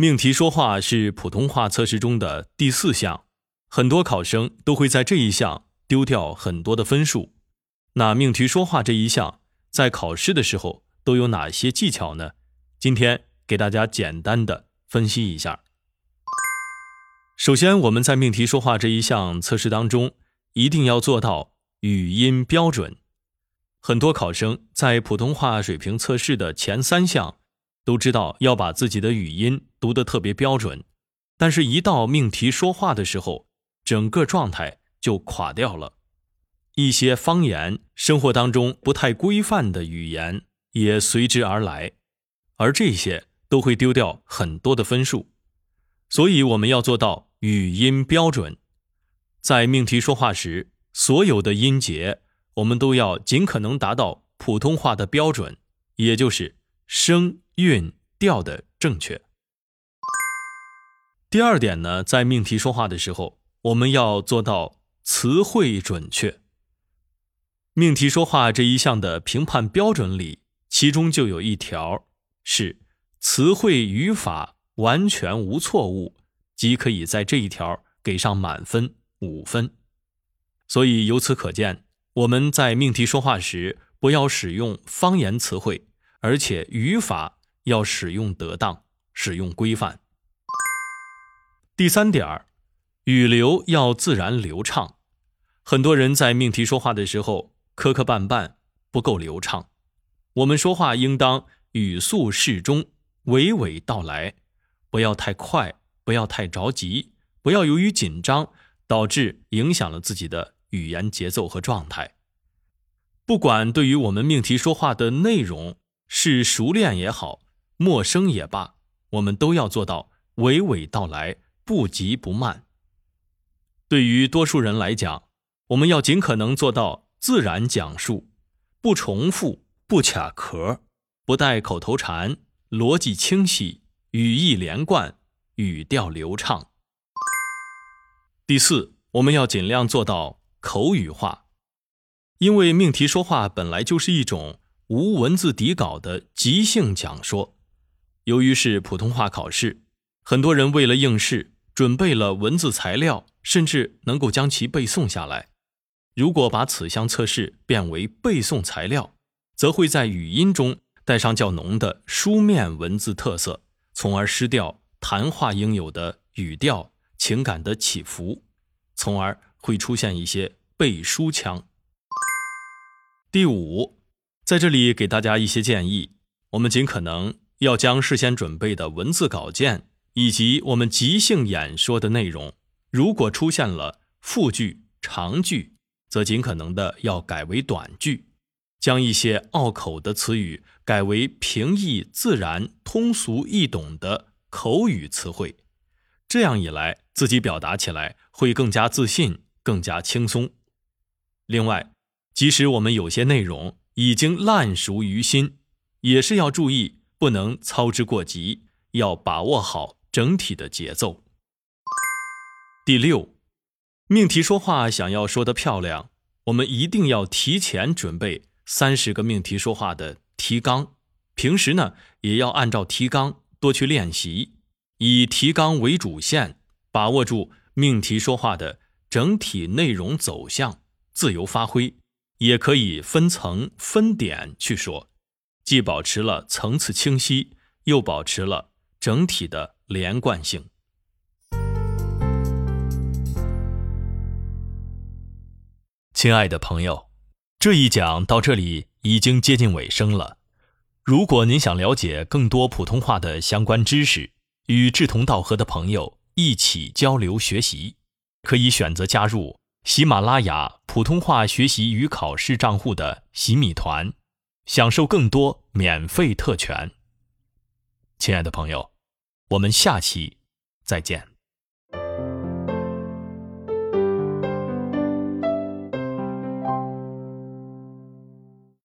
命题说话是普通话测试中的第四项，很多考生都会在这一项丢掉很多的分数。那命题说话这一项在考试的时候都有哪些技巧呢？今天给大家简单的分析一下。首先，我们在命题说话这一项测试当中，一定要做到语音标准。很多考生在普通话水平测试的前三项。都知道要把自己的语音读得特别标准，但是，一到命题说话的时候，整个状态就垮掉了。一些方言、生活当中不太规范的语言也随之而来，而这些都会丢掉很多的分数。所以，我们要做到语音标准，在命题说话时，所有的音节我们都要尽可能达到普通话的标准，也就是声。韵调的正确。第二点呢，在命题说话的时候，我们要做到词汇准确。命题说话这一项的评判标准里，其中就有一条是词汇语法完全无错误，即可以在这一条给上满分五分。所以由此可见，我们在命题说话时，不要使用方言词汇，而且语法。要使用得当，使用规范。第三点儿，语流要自然流畅。很多人在命题说话的时候磕磕绊绊，不够流畅。我们说话应当语速适中，娓娓道来，不要太快，不要太着急，不要由于紧张导致影响了自己的语言节奏和状态。不管对于我们命题说话的内容是熟练也好。陌生也罢，我们都要做到娓娓道来，不急不慢。对于多数人来讲，我们要尽可能做到自然讲述，不重复，不卡壳，不带口头禅，逻辑清晰，语义连贯，语调流畅。第四，我们要尽量做到口语化，因为命题说话本来就是一种无文字底稿的即兴讲说。由于是普通话考试，很多人为了应试准备了文字材料，甚至能够将其背诵下来。如果把此项测试变为背诵材料，则会在语音中带上较浓的书面文字特色，从而失掉谈话应有的语调、情感的起伏，从而会出现一些背书腔。第五，在这里给大家一些建议，我们尽可能。要将事先准备的文字稿件以及我们即兴演说的内容，如果出现了复句、长句，则尽可能的要改为短句，将一些拗口的词语改为平易自然、通俗易懂的口语词汇。这样一来，自己表达起来会更加自信、更加轻松。另外，即使我们有些内容已经烂熟于心，也是要注意。不能操之过急，要把握好整体的节奏。第六，命题说话想要说的漂亮，我们一定要提前准备三十个命题说话的提纲，平时呢也要按照提纲多去练习，以提纲为主线，把握住命题说话的整体内容走向，自由发挥，也可以分层分点去说。既保持了层次清晰，又保持了整体的连贯性。亲爱的朋友，这一讲到这里已经接近尾声了。如果您想了解更多普通话的相关知识，与志同道合的朋友一起交流学习，可以选择加入喜马拉雅普通话学习与考试账户的喜米团。享受更多免费特权，亲爱的朋友，我们下期再见。